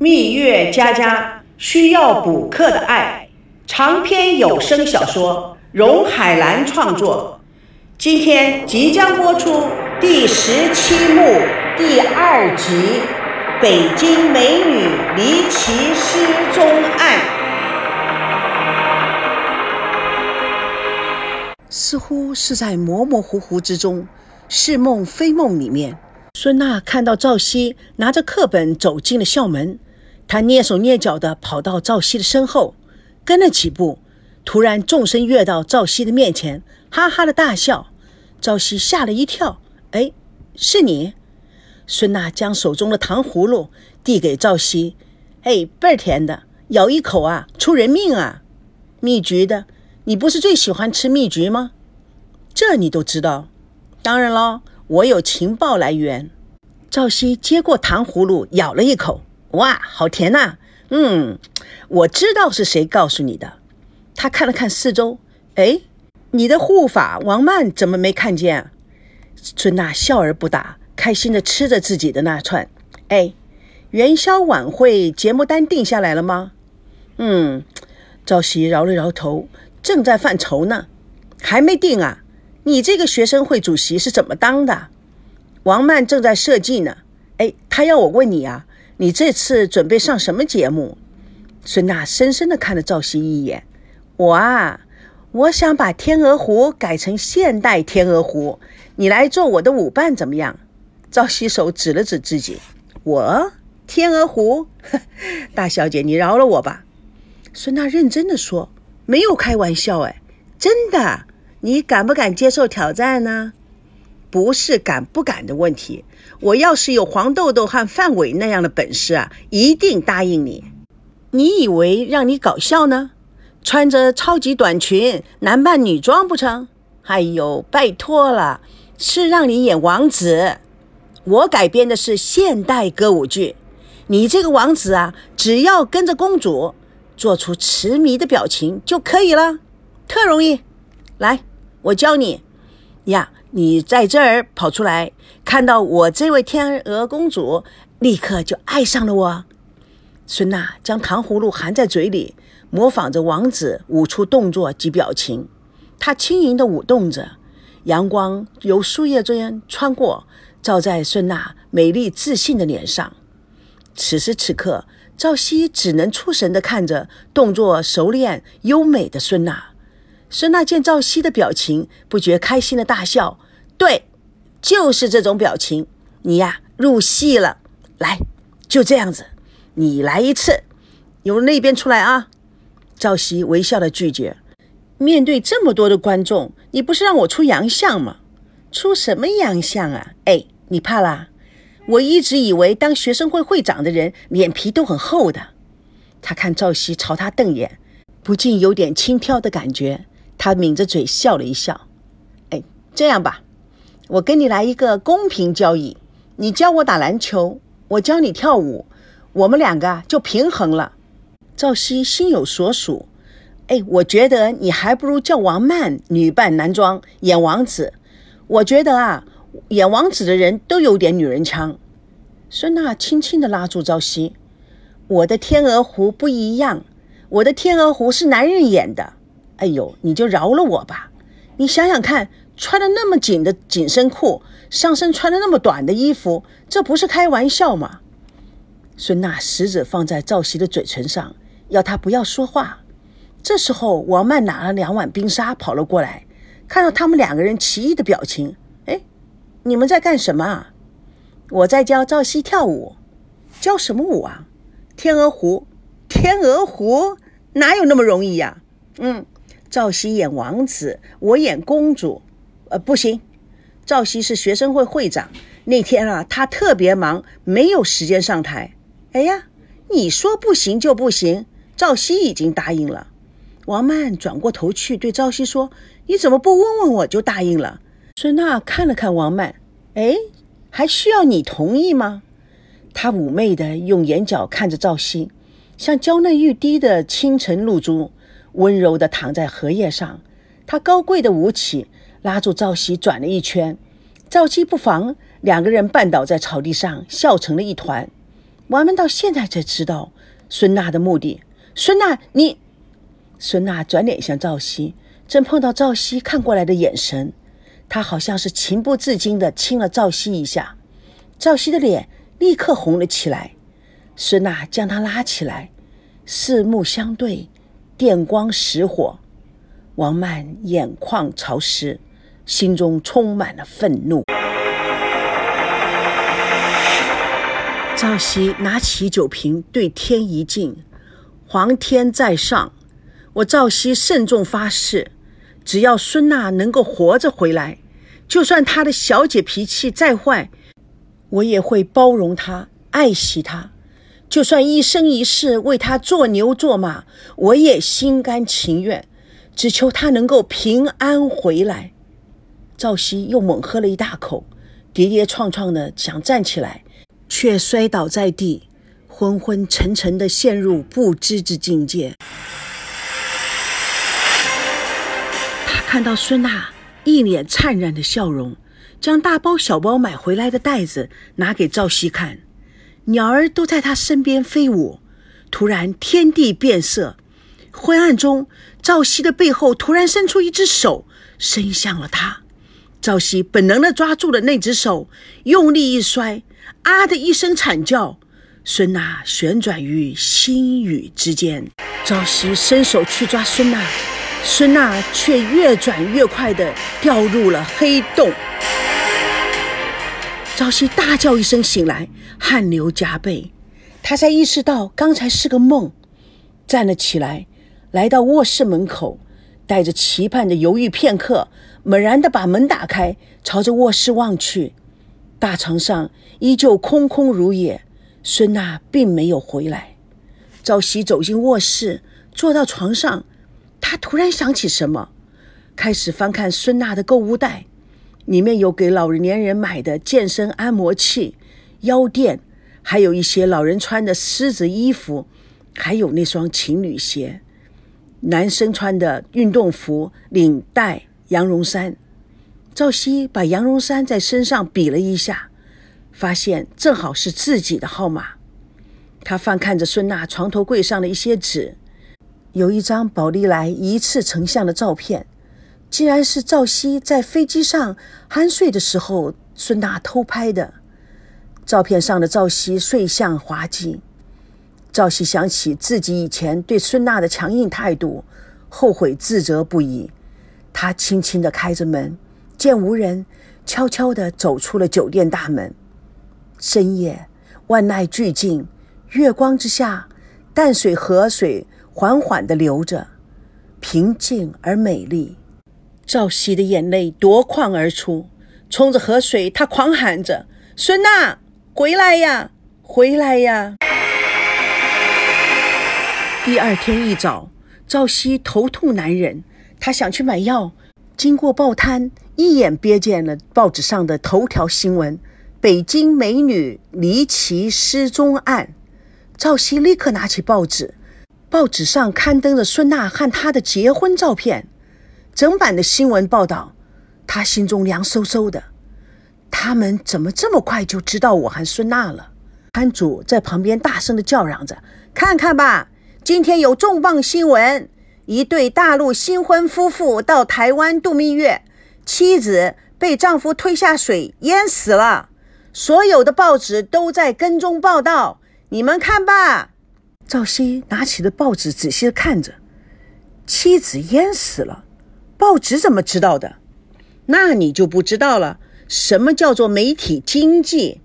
蜜月佳佳需要补课的爱长篇有声小说，荣海兰创作。今天即将播出第十七幕第二集《北京美女离奇失踪案》。似乎是在模模糊糊之中，是梦非梦里面，孙娜看到赵熙拿着课本走进了校门。他蹑手蹑脚地跑到赵熙的身后，跟了几步，突然纵身跃到赵熙的面前，哈哈的大笑。赵熙吓了一跳，哎，是你？孙娜将手中的糖葫芦递给赵熙，哎，倍儿甜的，咬一口啊，出人命啊！蜜橘的，你不是最喜欢吃蜜橘吗？这你都知道？当然喽，我有情报来源。赵熙接过糖葫芦，咬了一口。哇，好甜呐！嗯，我知道是谁告诉你的。他看了看四周，哎，你的护法王曼怎么没看见？孙娜笑而不答，开心的吃着自己的那串。哎，元宵晚会节目单定下来了吗？嗯，赵熙摇了摇头，正在犯愁呢，还没定啊。你这个学生会主席是怎么当的？王曼正在设计呢。哎，他要我问你啊。你这次准备上什么节目？孙娜深深地看了赵熙一眼。我啊，我想把《天鹅湖》改成现代《天鹅湖》，你来做我的舞伴怎么样？赵熙手指了指自己。我《天鹅湖》，大小姐，你饶了我吧。孙娜认真的说，没有开玩笑，哎，真的。你敢不敢接受挑战呢？不是敢不敢的问题，我要是有黄豆豆和范伟那样的本事啊，一定答应你。你以为让你搞笑呢？穿着超级短裙，男扮女装不成？哎呦，拜托了，是让你演王子。我改编的是现代歌舞剧，你这个王子啊，只要跟着公主，做出痴迷的表情就可以了，特容易。来，我教你呀。你在这儿跑出来，看到我这位天鹅公主，立刻就爱上了我。孙娜将糖葫芦含在嘴里，模仿着王子舞出动作及表情。她轻盈地舞动着，阳光由树叶中穿过，照在孙娜美丽自信的脸上。此时此刻，赵熙只能出神地看着动作熟练优美的孙娜。孙娜见赵熙的表情，不觉开心的大笑。对，就是这种表情，你呀入戏了。来，就这样子，你来一次，由那边出来啊。赵熙微笑的拒绝。面对这么多的观众，你不是让我出洋相吗？出什么洋相啊？哎，你怕啦？我一直以为当学生会会长的人脸皮都很厚的。他看赵熙朝他瞪眼，不禁有点轻佻的感觉。他抿着嘴笑了一笑。哎，这样吧。我跟你来一个公平交易，你教我打篮球，我教你跳舞，我们两个就平衡了。赵熙心有所属，哎，我觉得你还不如叫王曼女扮男装演王子。我觉得啊，演王子的人都有点女人腔。孙娜轻轻地拉住赵熙：“我的天鹅湖不一样，我的天鹅湖是男人演的。哎呦，你就饶了我吧。你想想看。”穿的那么紧的紧身裤，上身穿的那么短的衣服，这不是开玩笑吗？孙娜食指放在赵熙的嘴唇上，要他不要说话。这时候，王曼拿了两碗冰沙跑了过来，看到他们两个人奇异的表情，哎，你们在干什么啊？我在教赵熙跳舞，教什么舞啊？天鹅湖，天鹅湖哪有那么容易呀？嗯，赵熙演王子，我演公主。呃，不行，赵熙是学生会会长，那天啊，他特别忙，没有时间上台。哎呀，你说不行就不行，赵熙已经答应了。王曼转过头去对赵熙说：“你怎么不问问我就答应了？”孙娜看了看王曼，哎，还需要你同意吗？她妩媚的用眼角看着赵熙，像娇嫩欲滴的清晨露珠，温柔的躺在荷叶上。他高贵的舞起。拉住赵熙转了一圈，赵熙不防，两个人绊倒在草地上，笑成了一团。我们到现在才知道孙娜的目的。孙娜，你……孙娜转脸向赵熙，正碰到赵熙看过来的眼神，她好像是情不自禁地亲了赵熙一下。赵熙的脸立刻红了起来。孙娜将他拉起来，四目相对，电光石火。王曼眼眶潮湿，心中充满了愤怒。赵熙拿起酒瓶，对天一敬：“皇天在上，我赵熙慎重发誓，只要孙娜能够活着回来，就算她的小姐脾气再坏，我也会包容她、爱惜她；就算一生一世为他做牛做马，我也心甘情愿。只求他能够平安回来。”赵熙又猛喝了一大口，跌跌撞撞的想站起来。却摔倒在地，昏昏沉沉的陷入不知之境界。他看到孙娜一脸灿然的笑容，将大包小包买回来的袋子拿给赵熙看，鸟儿都在他身边飞舞。突然，天地变色，昏暗中，赵熙的背后突然伸出一只手，伸向了他。赵熙本能的抓住了那只手，用力一摔。啊的一声惨叫，孙娜旋转于星宇之间。赵熙伸手去抓孙娜，孙娜却越转越快地掉入了黑洞。赵熙大叫一声醒来，汗流浃背。他才意识到刚才是个梦，站了起来，来到卧室门口，带着期盼的犹豫片刻，猛然地把门打开，朝着卧室望去。大床上依旧空空如也，孙娜并没有回来。赵熙走进卧室，坐到床上，他突然想起什么，开始翻看孙娜的购物袋，里面有给老年人买的健身按摩器、腰垫，还有一些老人穿的狮子衣服，还有那双情侣鞋，男生穿的运动服、领带、羊绒衫。赵熙把羊绒衫在身上比了一下，发现正好是自己的号码。他翻看着孙娜床头柜上的一些纸，有一张宝丽来一次成像的照片，竟然是赵熙在飞机上酣睡的时候孙娜偷拍的。照片上的赵熙睡相滑稽。赵熙想起自己以前对孙娜的强硬态度，后悔自责不已。他轻轻地开着门。见无人，悄悄地走出了酒店大门。深夜，万籁俱静，月光之下，淡水河水缓缓地流着，平静而美丽。赵熙的眼泪夺眶而出，冲着河水，他狂喊着：“孙娜，回来呀，回来呀！”第二天一早，赵熙头痛难忍，他想去买药。经过报摊，一眼瞥见了报纸上的头条新闻：“北京美女离奇失踪案。”赵熙立刻拿起报纸，报纸上刊登着孙娜和她的结婚照片，整版的新闻报道。他心中凉飕飕的。他们怎么这么快就知道我和孙娜了？摊主在旁边大声的叫嚷着：“看看吧，今天有重磅新闻！”一对大陆新婚夫妇到台湾度蜜月，妻子被丈夫推下水淹死了。所有的报纸都在跟踪报道，你们看吧。赵熙拿起了报纸，仔细的看着，妻子淹死了。报纸怎么知道的？那你就不知道了。什么叫做媒体经济？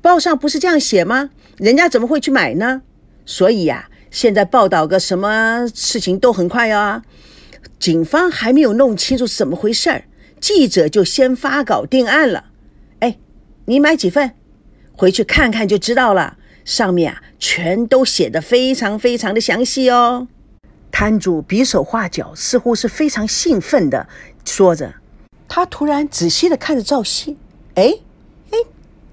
报上不是这样写吗？人家怎么会去买呢？所以呀。现在报道个什么事情都很快啊，警方还没有弄清楚怎么回事儿，记者就先发稿定案了。哎，你买几份，回去看看就知道了。上面啊，全都写的非常非常的详细哦。摊主比手画脚，似乎是非常兴奋的说着。他突然仔细的看着赵熙，哎哎，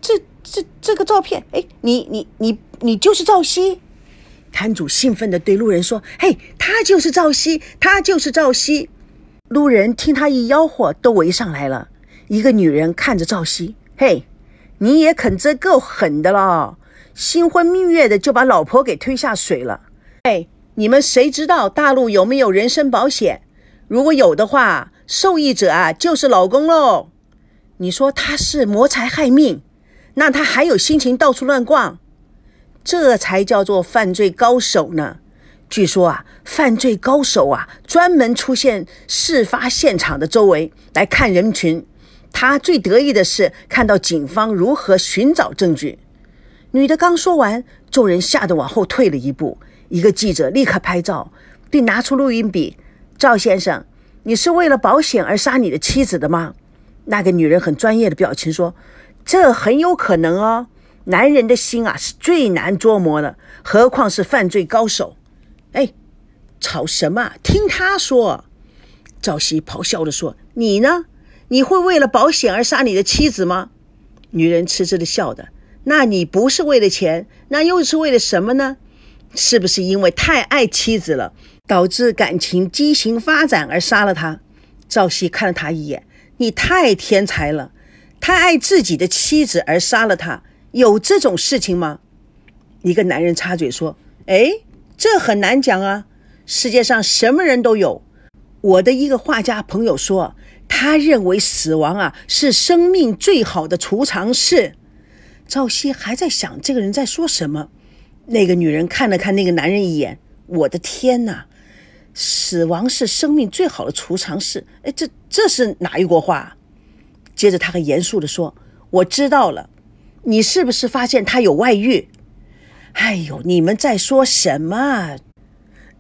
这这这个照片，哎，你你你你就是赵熙。摊主兴奋地对路人说：“嘿，他就是赵熙，他就是赵熙。”路人听他一吆喝，都围上来了。一个女人看着赵熙：“嘿，你也肯真够狠的了，新婚蜜月的就把老婆给推下水了。哎，你们谁知道大陆有没有人身保险？如果有的话，受益者啊就是老公喽。你说他是谋财害命，那他还有心情到处乱逛？这才叫做犯罪高手呢。据说啊，犯罪高手啊，专门出现事发现场的周围来看人群。他最得意的是看到警方如何寻找证据。女的刚说完，众人吓得往后退了一步。一个记者立刻拍照，并拿出录音笔：“赵先生，你是为了保险而杀你的妻子的吗？”那个女人很专业的表情说：“这很有可能哦。男人的心啊，是最难捉摸的，何况是犯罪高手。”哎，吵什么？听他说。赵熙咆哮地说：“你呢？你会为了保险而杀你的妻子吗？”女人痴痴地笑的：“那你不是为了钱，那又是为了什么呢？是不是因为太爱妻子了，导致感情畸形发展而杀了她？”赵熙看了他一眼：“你太天才了，太爱自己的妻子而杀了她，有这种事情吗？”一个男人插嘴说：“哎。”这很难讲啊，世界上什么人都有。我的一个画家朋友说，他认为死亡啊是生命最好的储藏室。赵熙还在想这个人在说什么，那个女人看了看那个男人一眼，我的天哪，死亡是生命最好的储藏室。哎，这这是哪一国话？接着他很严肃地说：“我知道了，你是不是发现他有外遇？”哎呦，你们在说什么？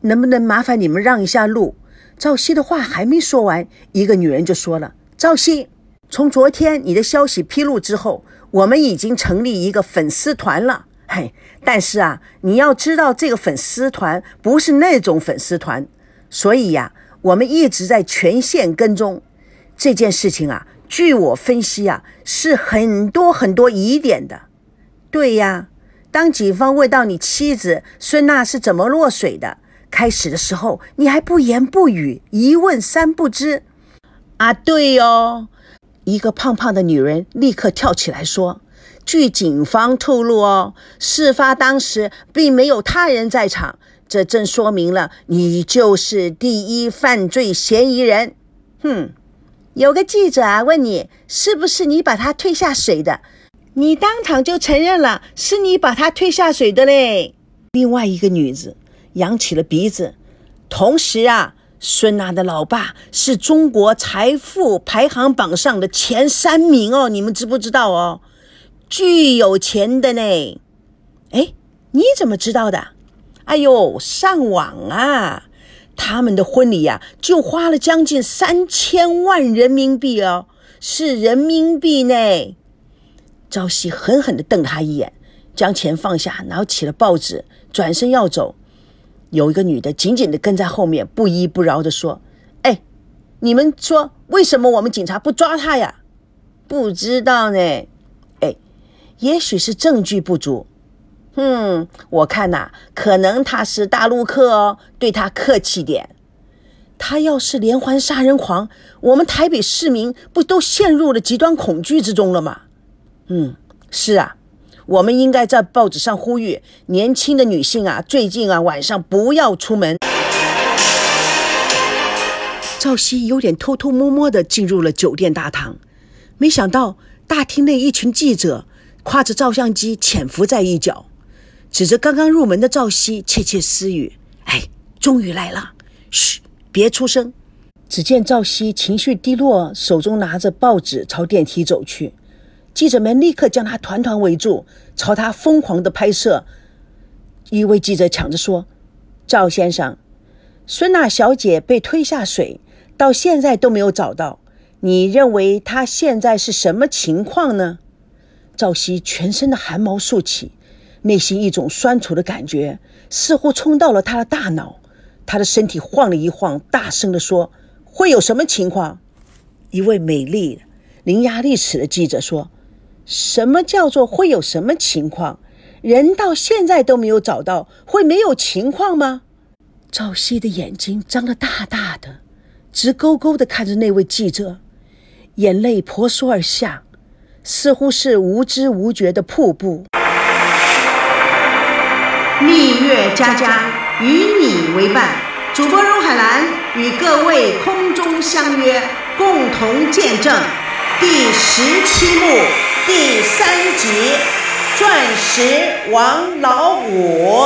能不能麻烦你们让一下路？赵熙的话还没说完，一个女人就说了：“赵熙，从昨天你的消息披露之后，我们已经成立一个粉丝团了。嘿，但是啊，你要知道，这个粉丝团不是那种粉丝团，所以呀，我们一直在全线跟踪这件事情啊。据我分析啊，是很多很多疑点的。对呀。”当警方问到你妻子孙娜是怎么落水的，开始的时候你还不言不语，一问三不知。啊，对哦，一个胖胖的女人立刻跳起来说：“据警方透露哦，事发当时并没有他人在场，这正说明了你就是第一犯罪嫌疑人。”哼，有个记者啊问你，是不是你把他推下水的？你当场就承认了，是你把他推下水的嘞。另外一个女子扬起了鼻子，同时啊，孙娜的老爸是中国财富排行榜上的前三名哦，你们知不知道哦？巨有钱的呢。哎，你怎么知道的？哎呦，上网啊！他们的婚礼呀，就花了将近三千万人民币哦，是人民币呢。朝夕狠狠地瞪他一眼，将钱放下，拿起了报纸，转身要走。有一个女的紧紧地跟在后面，不依不饶地说：“哎，你们说为什么我们警察不抓他呀？不知道呢。哎，也许是证据不足。嗯，我看呐，可能他是大陆客哦，对他客气点。他要是连环杀人狂，我们台北市民不都陷入了极端恐惧之中了吗？”嗯，是啊，我们应该在报纸上呼吁年轻的女性啊，最近啊晚上不要出门。赵熙有点偷偷摸摸地进入了酒店大堂，没想到大厅内一群记者挎着照相机潜伏在一角，指着刚刚入门的赵熙窃窃私语：“哎，终于来了，嘘，别出声。”只见赵熙情绪低落，手中拿着报纸朝电梯走去。记者们立刻将他团团围住，朝他疯狂的拍摄。一位记者抢着说：“赵先生，孙娜小姐被推下水，到现在都没有找到。你认为她现在是什么情况呢？”赵熙全身的汗毛竖起，内心一种酸楚的感觉似乎冲到了他的大脑，他的身体晃了一晃，大声地说：“会有什么情况？”一位美丽、伶牙俐齿的记者说。什么叫做会有什么情况？人到现在都没有找到，会没有情况吗？赵熙的眼睛张得大大的，直勾勾地看着那位记者，眼泪婆娑而下，似乎是无知无觉的瀑布。蜜月佳佳与你为伴，主播荣海兰与各位空中相约，共同见证第十七幕第三集《钻石王老五》。